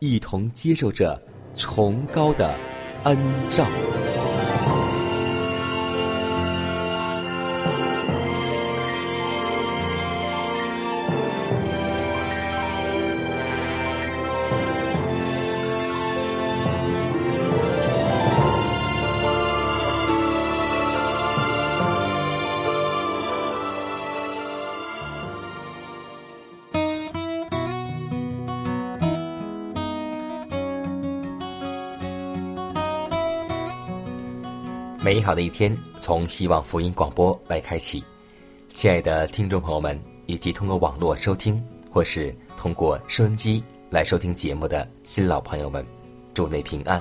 一同接受着崇高的恩照。美好的一天从希望福音广播来开启，亲爱的听众朋友们，以及通过网络收听或是通过收音机来收听节目的新老朋友们，祝您平安。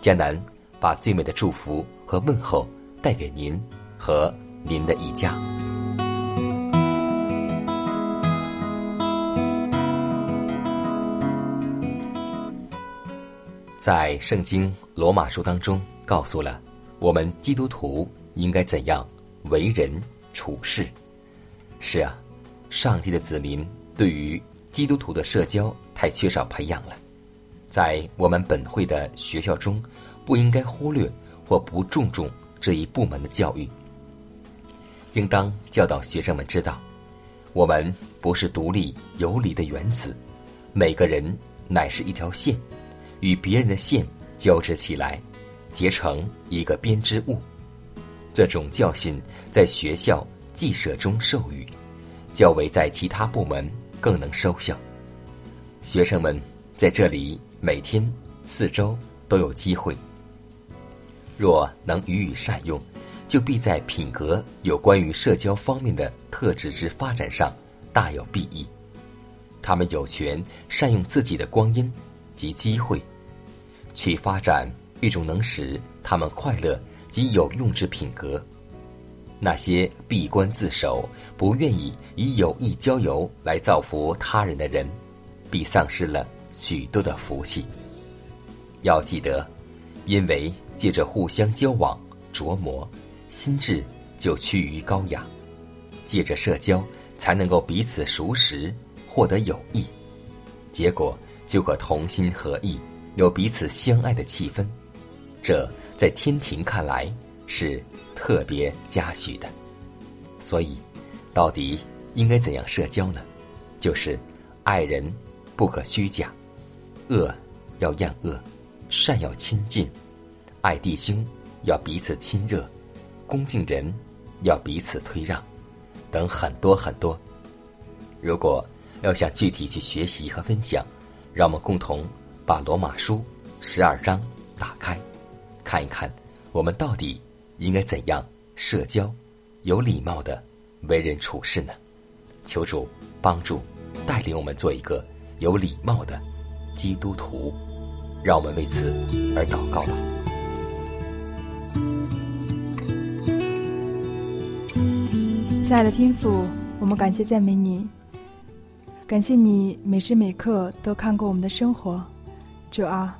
江南把最美的祝福和问候带给您和您的一家。在圣经罗马书当中，告诉了我们基督徒应该怎样为人处事。是啊，上帝的子民对于基督徒的社交太缺少培养了。在我们本会的学校中，不应该忽略或不注重这一部门的教育。应当教导学生们知道，我们不是独立游离的原子，每个人乃是一条线。与别人的线交织起来，结成一个编织物。这种教训在学校记社中授予，较为在其他部门更能收效。学生们在这里每天四周都有机会。若能予以善用，就必在品格有关于社交方面的特质之发展上大有裨益。他们有权善用自己的光阴及机会。去发展一种能使他们快乐及有用之品格。那些闭关自守、不愿意以友谊交游来造福他人的人，必丧失了许多的福气。要记得，因为借着互相交往琢磨，心智就趋于高雅；借着社交，才能够彼此熟识，获得友谊，结果就可同心合意。有彼此相爱的气氛，这在天庭看来是特别嘉许的。所以，到底应该怎样社交呢？就是爱人不可虚假，恶要厌恶，善要亲近，爱弟兄要彼此亲热，恭敬人要彼此推让，等很多很多。如果要想具体去学习和分享，让我们共同。把罗马书十二章打开，看一看，我们到底应该怎样社交，有礼貌的为人处事呢？求主帮助带领我们做一个有礼貌的基督徒，让我们为此而祷告吧。亲爱的天父，我们感谢赞美你，感谢你每时每刻都看过我们的生活。主啊，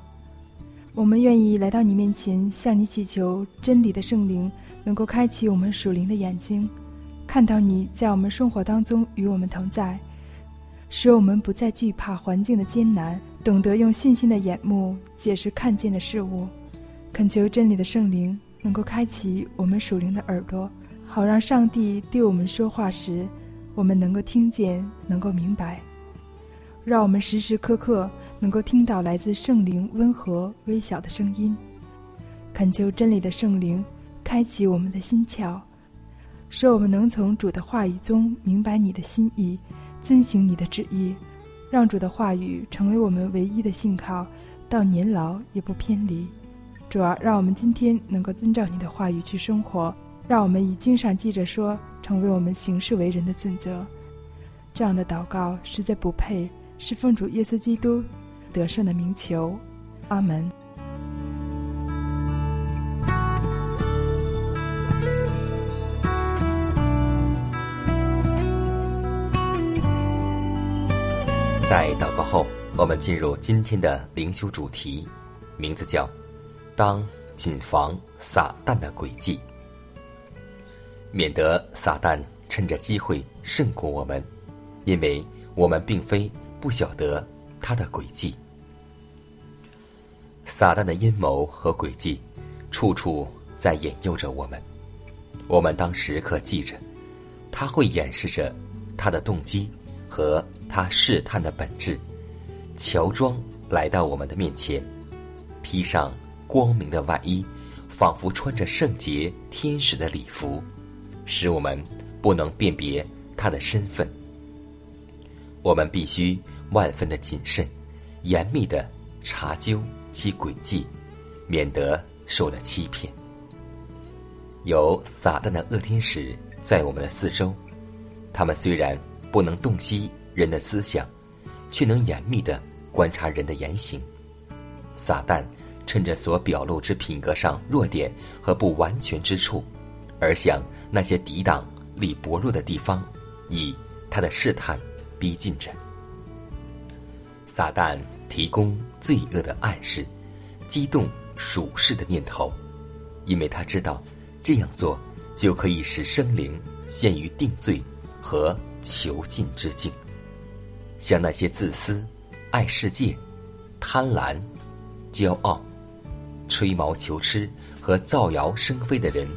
我们愿意来到你面前，向你祈求真理的圣灵能够开启我们属灵的眼睛，看到你在我们生活当中与我们同在，使我们不再惧怕环境的艰难，懂得用信心的眼目解释看见的事物。恳求真理的圣灵能够开启我们属灵的耳朵，好让上帝对我们说话时，我们能够听见，能够明白。让我们时时刻刻能够听到来自圣灵温和微小的声音，恳求真理的圣灵开启我们的心窍，使我们能从主的话语中明白你的心意，遵行你的旨意，让主的话语成为我们唯一的信靠，到年老也不偏离。主啊，让我们今天能够遵照你的话语去生活，让我们以经上记着说成为我们行事为人的准则。这样的祷告实在不配。是奉主耶稣基督得胜的名求，阿门。在祷告后，我们进入今天的灵修主题，名字叫“当谨防撒旦的诡计”，免得撒旦趁着机会胜过我们，因为我们并非。不晓得他的诡计，撒旦的阴谋和诡计，处处在引诱着我们。我们当时刻记着，他会掩饰着他的动机和他试探的本质，乔装来到我们的面前，披上光明的外衣，仿佛穿着圣洁天使的礼服，使我们不能辨别他的身份。我们必须。万分的谨慎，严密的查究其诡计，免得受了欺骗。有撒旦的恶天使在我们的四周，他们虽然不能洞悉人的思想，却能严密的观察人的言行。撒旦趁着所表露之品格上弱点和不完全之处，而向那些抵挡力薄弱的地方，以他的试探逼近着。撒旦提供罪恶的暗示，激动属世的念头，因为他知道这样做就可以使生灵陷于定罪和囚禁之境。像那些自私、爱世界、贪婪、骄傲、吹毛求疵和造谣生非的人，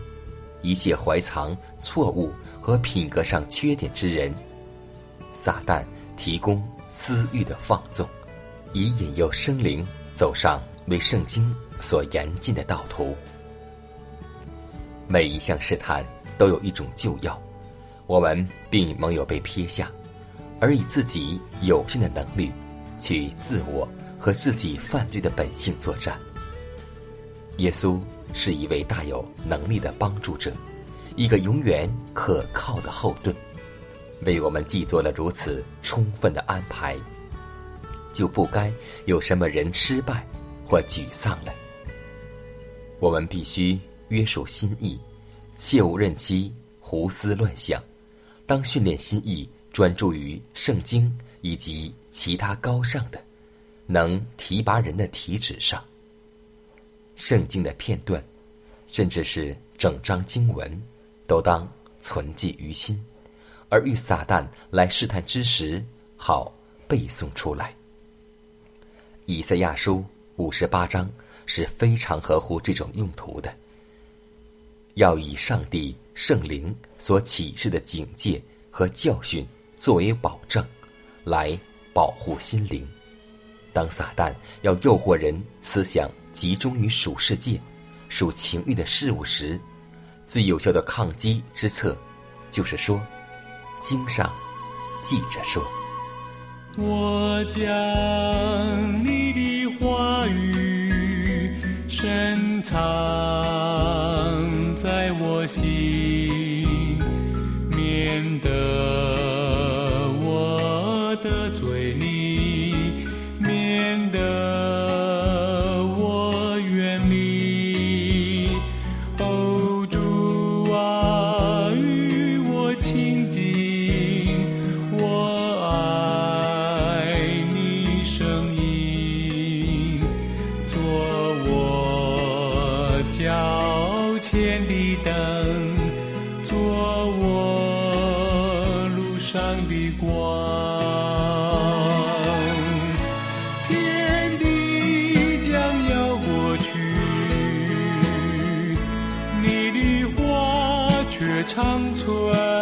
一切怀藏错误和品格上缺点之人，撒旦提供。私欲的放纵，以引诱生灵走上为圣经所严禁的道途。每一项试探都有一种救药，我们并没有被撇下，而以自己有限的能力去自我和自己犯罪的本性作战。耶稣是一位大有能力的帮助者，一个永远可靠的后盾。为我们既做了如此充分的安排，就不该有什么人失败或沮丧了。我们必须约束心意，切勿任其胡思乱想。当训练心意专注于圣经以及其他高尚的、能提拔人的题旨上。圣经的片段，甚至是整章经文，都当存记于心。而遇撒旦来试探之时，好背诵出来。以赛亚书五十八章是非常合乎这种用途的。要以上帝圣灵所启示的警戒和教训作为保证，来保护心灵。当撒旦要诱惑人思想集中于属世界、属情欲的事物时，最有效的抗击之策，就是说。经上记着说：“我将你的话语深藏长存。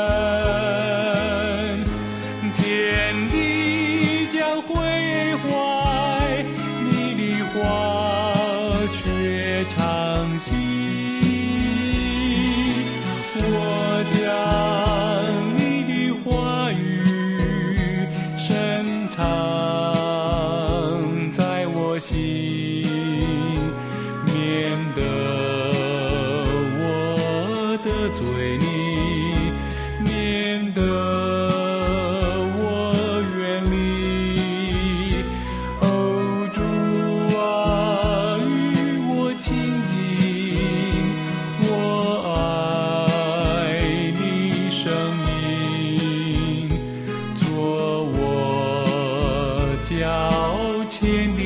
天地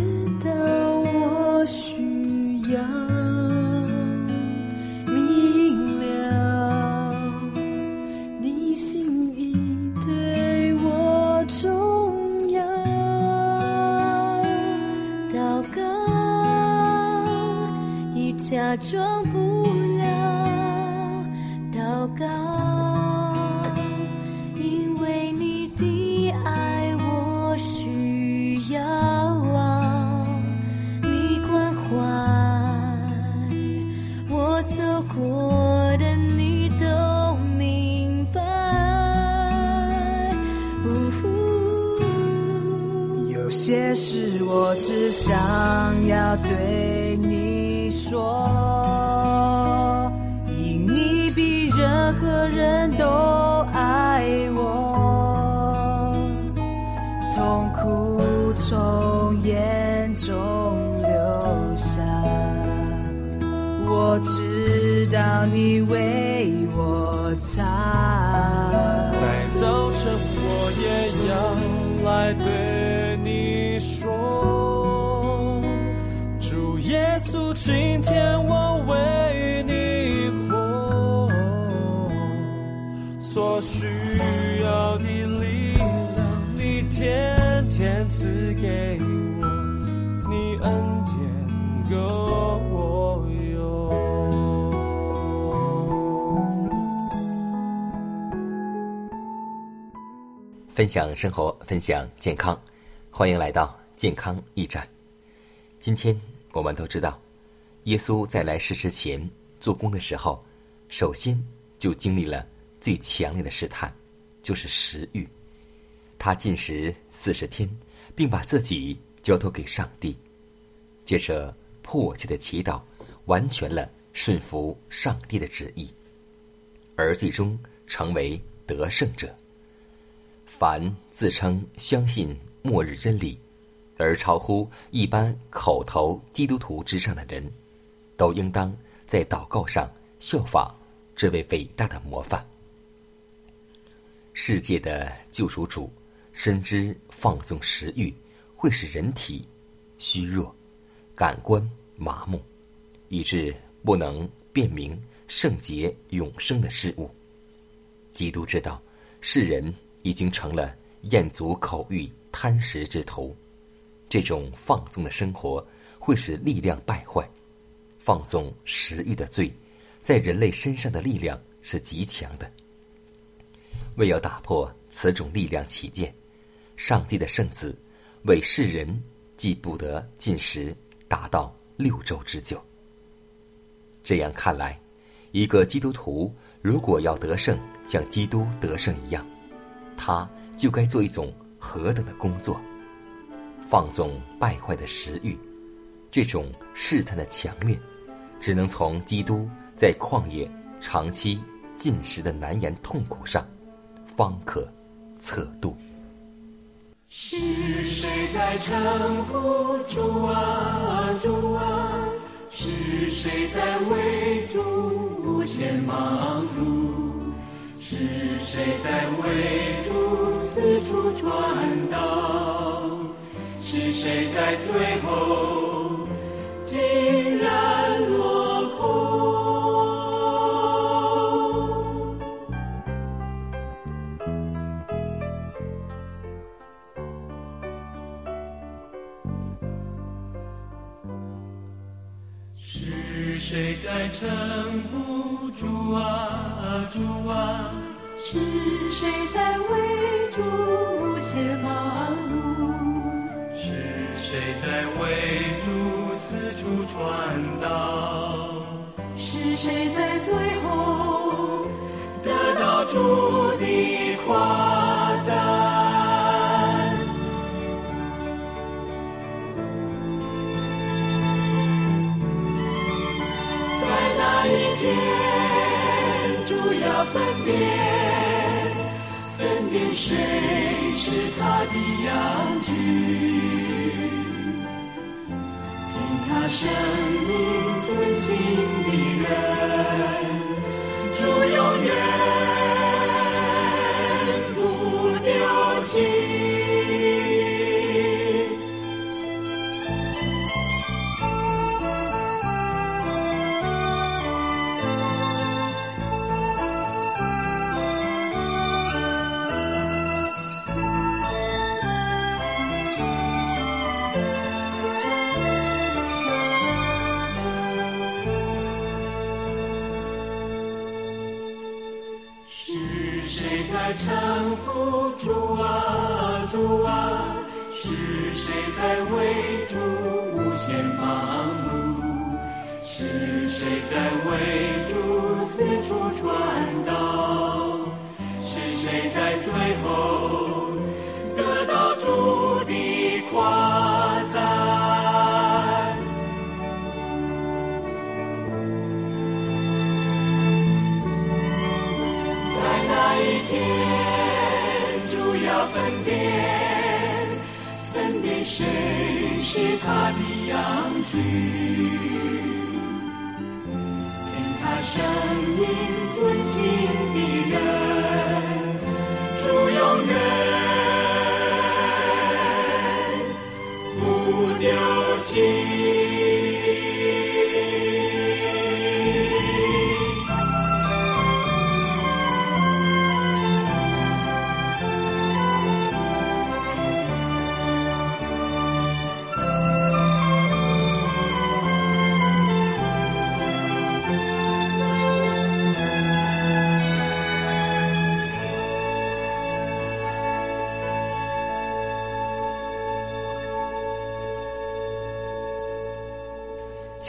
假装不在早晨，我也要来对你说，主耶稣，今天我为你活，所需分享生活，分享健康，欢迎来到健康驿站。今天我们都知道，耶稣在来世之前做工的时候，首先就经历了最强烈的试探，就是食欲。他进食四十天，并把自己交托给上帝，接着迫切的祈祷，完全了顺服上帝的旨意，而最终成为得胜者。凡自称相信末日真理，而超乎一般口头基督徒之上的人，都应当在祷告上效仿这位伟大的模范。世界的救赎主深知放纵食欲会使人体虚弱、感官麻木，以致不能辨明圣洁永生的事物。基督知道世人。已经成了厌足口欲、贪食之徒。这种放纵的生活会使力量败坏。放纵食欲的罪，在人类身上的力量是极强的。为要打破此种力量起见，上帝的圣子为世人既不得进食达到六周之久。这样看来，一个基督徒如果要得胜，像基督得胜一样。他就该做一种何等的工作？放纵败坏的食欲，这种试探的强烈，只能从基督在旷野长期进食的难言痛苦上，方可测度。是谁在称呼主啊主啊？是谁在为主无限忙碌？是谁在为主四处传道？是谁在最后竟然落空？是谁在称呼主啊主啊？是谁在为主无限忙碌？是谁在为主四处传道？是谁在最后得到主的夸赞？在那一天，主要分辨，分辨谁是他的羊群，听他声音遵行的人，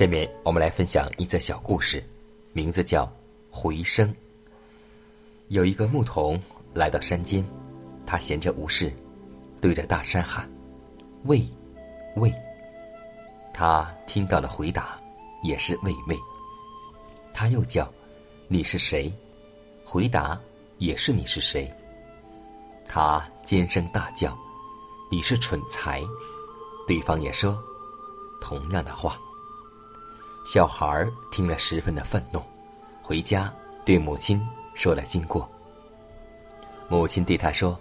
下面我们来分享一则小故事，名字叫《回声》。有一个牧童来到山间，他闲着无事，对着大山喊：“喂，喂！”他听到了回答，也是“喂喂”。他又叫：“你是谁？”回答也是“你是谁？”他尖声大叫：“你是蠢材！”对方也说同样的话。小孩听了十分的愤怒，回家对母亲说了经过。母亲对他说：“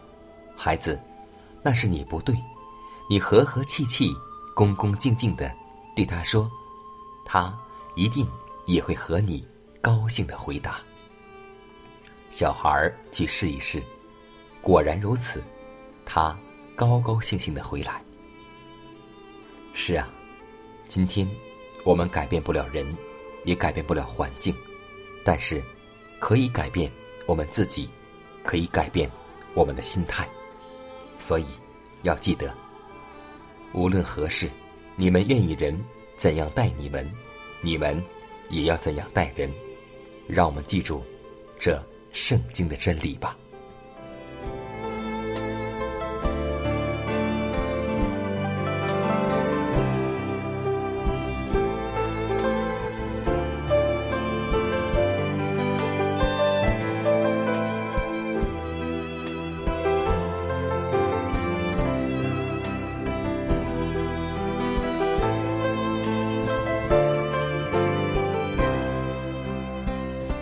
孩子，那是你不对，你和和气气、恭恭敬敬的对他说，他一定也会和你高兴的回答。”小孩去试一试，果然如此，他高高兴兴的回来。是啊，今天。我们改变不了人，也改变不了环境，但是可以改变我们自己，可以改变我们的心态。所以要记得，无论何事，你们愿意人怎样待你们，你们也要怎样待人。让我们记住这圣经的真理吧。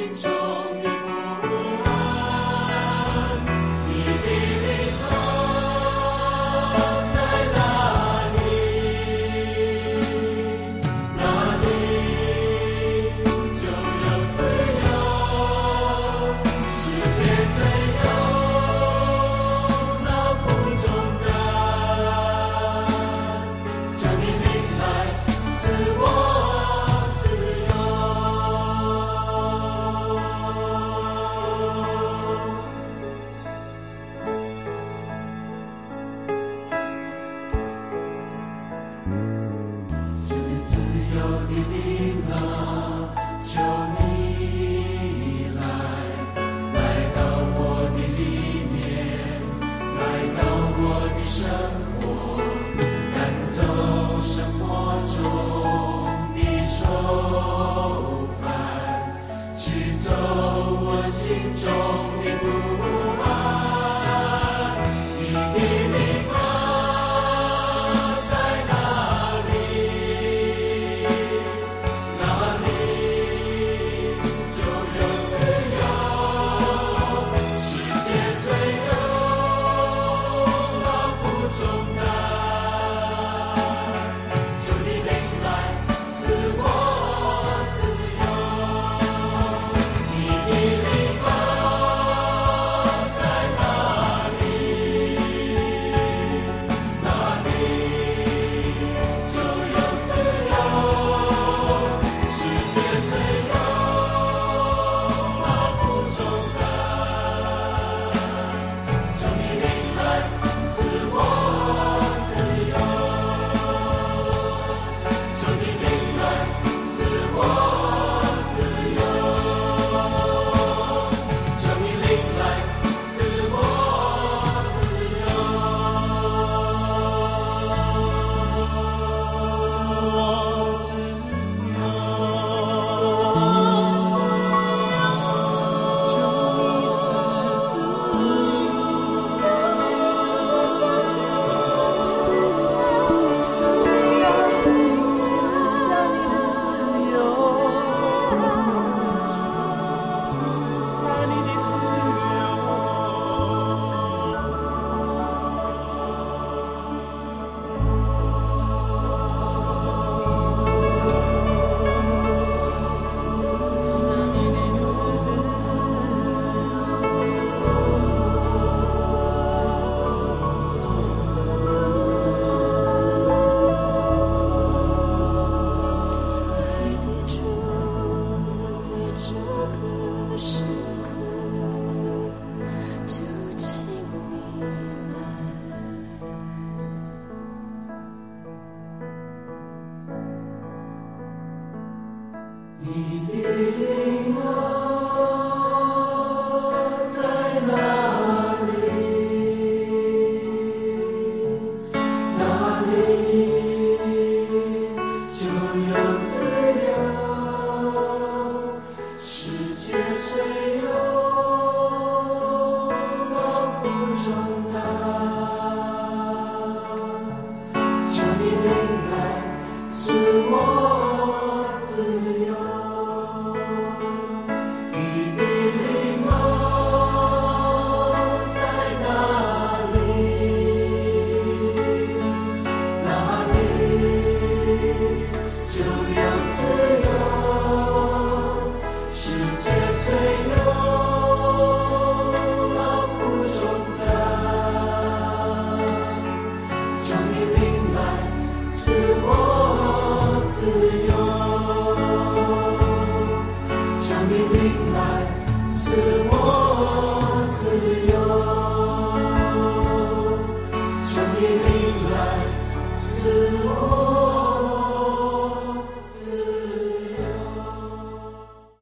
angels.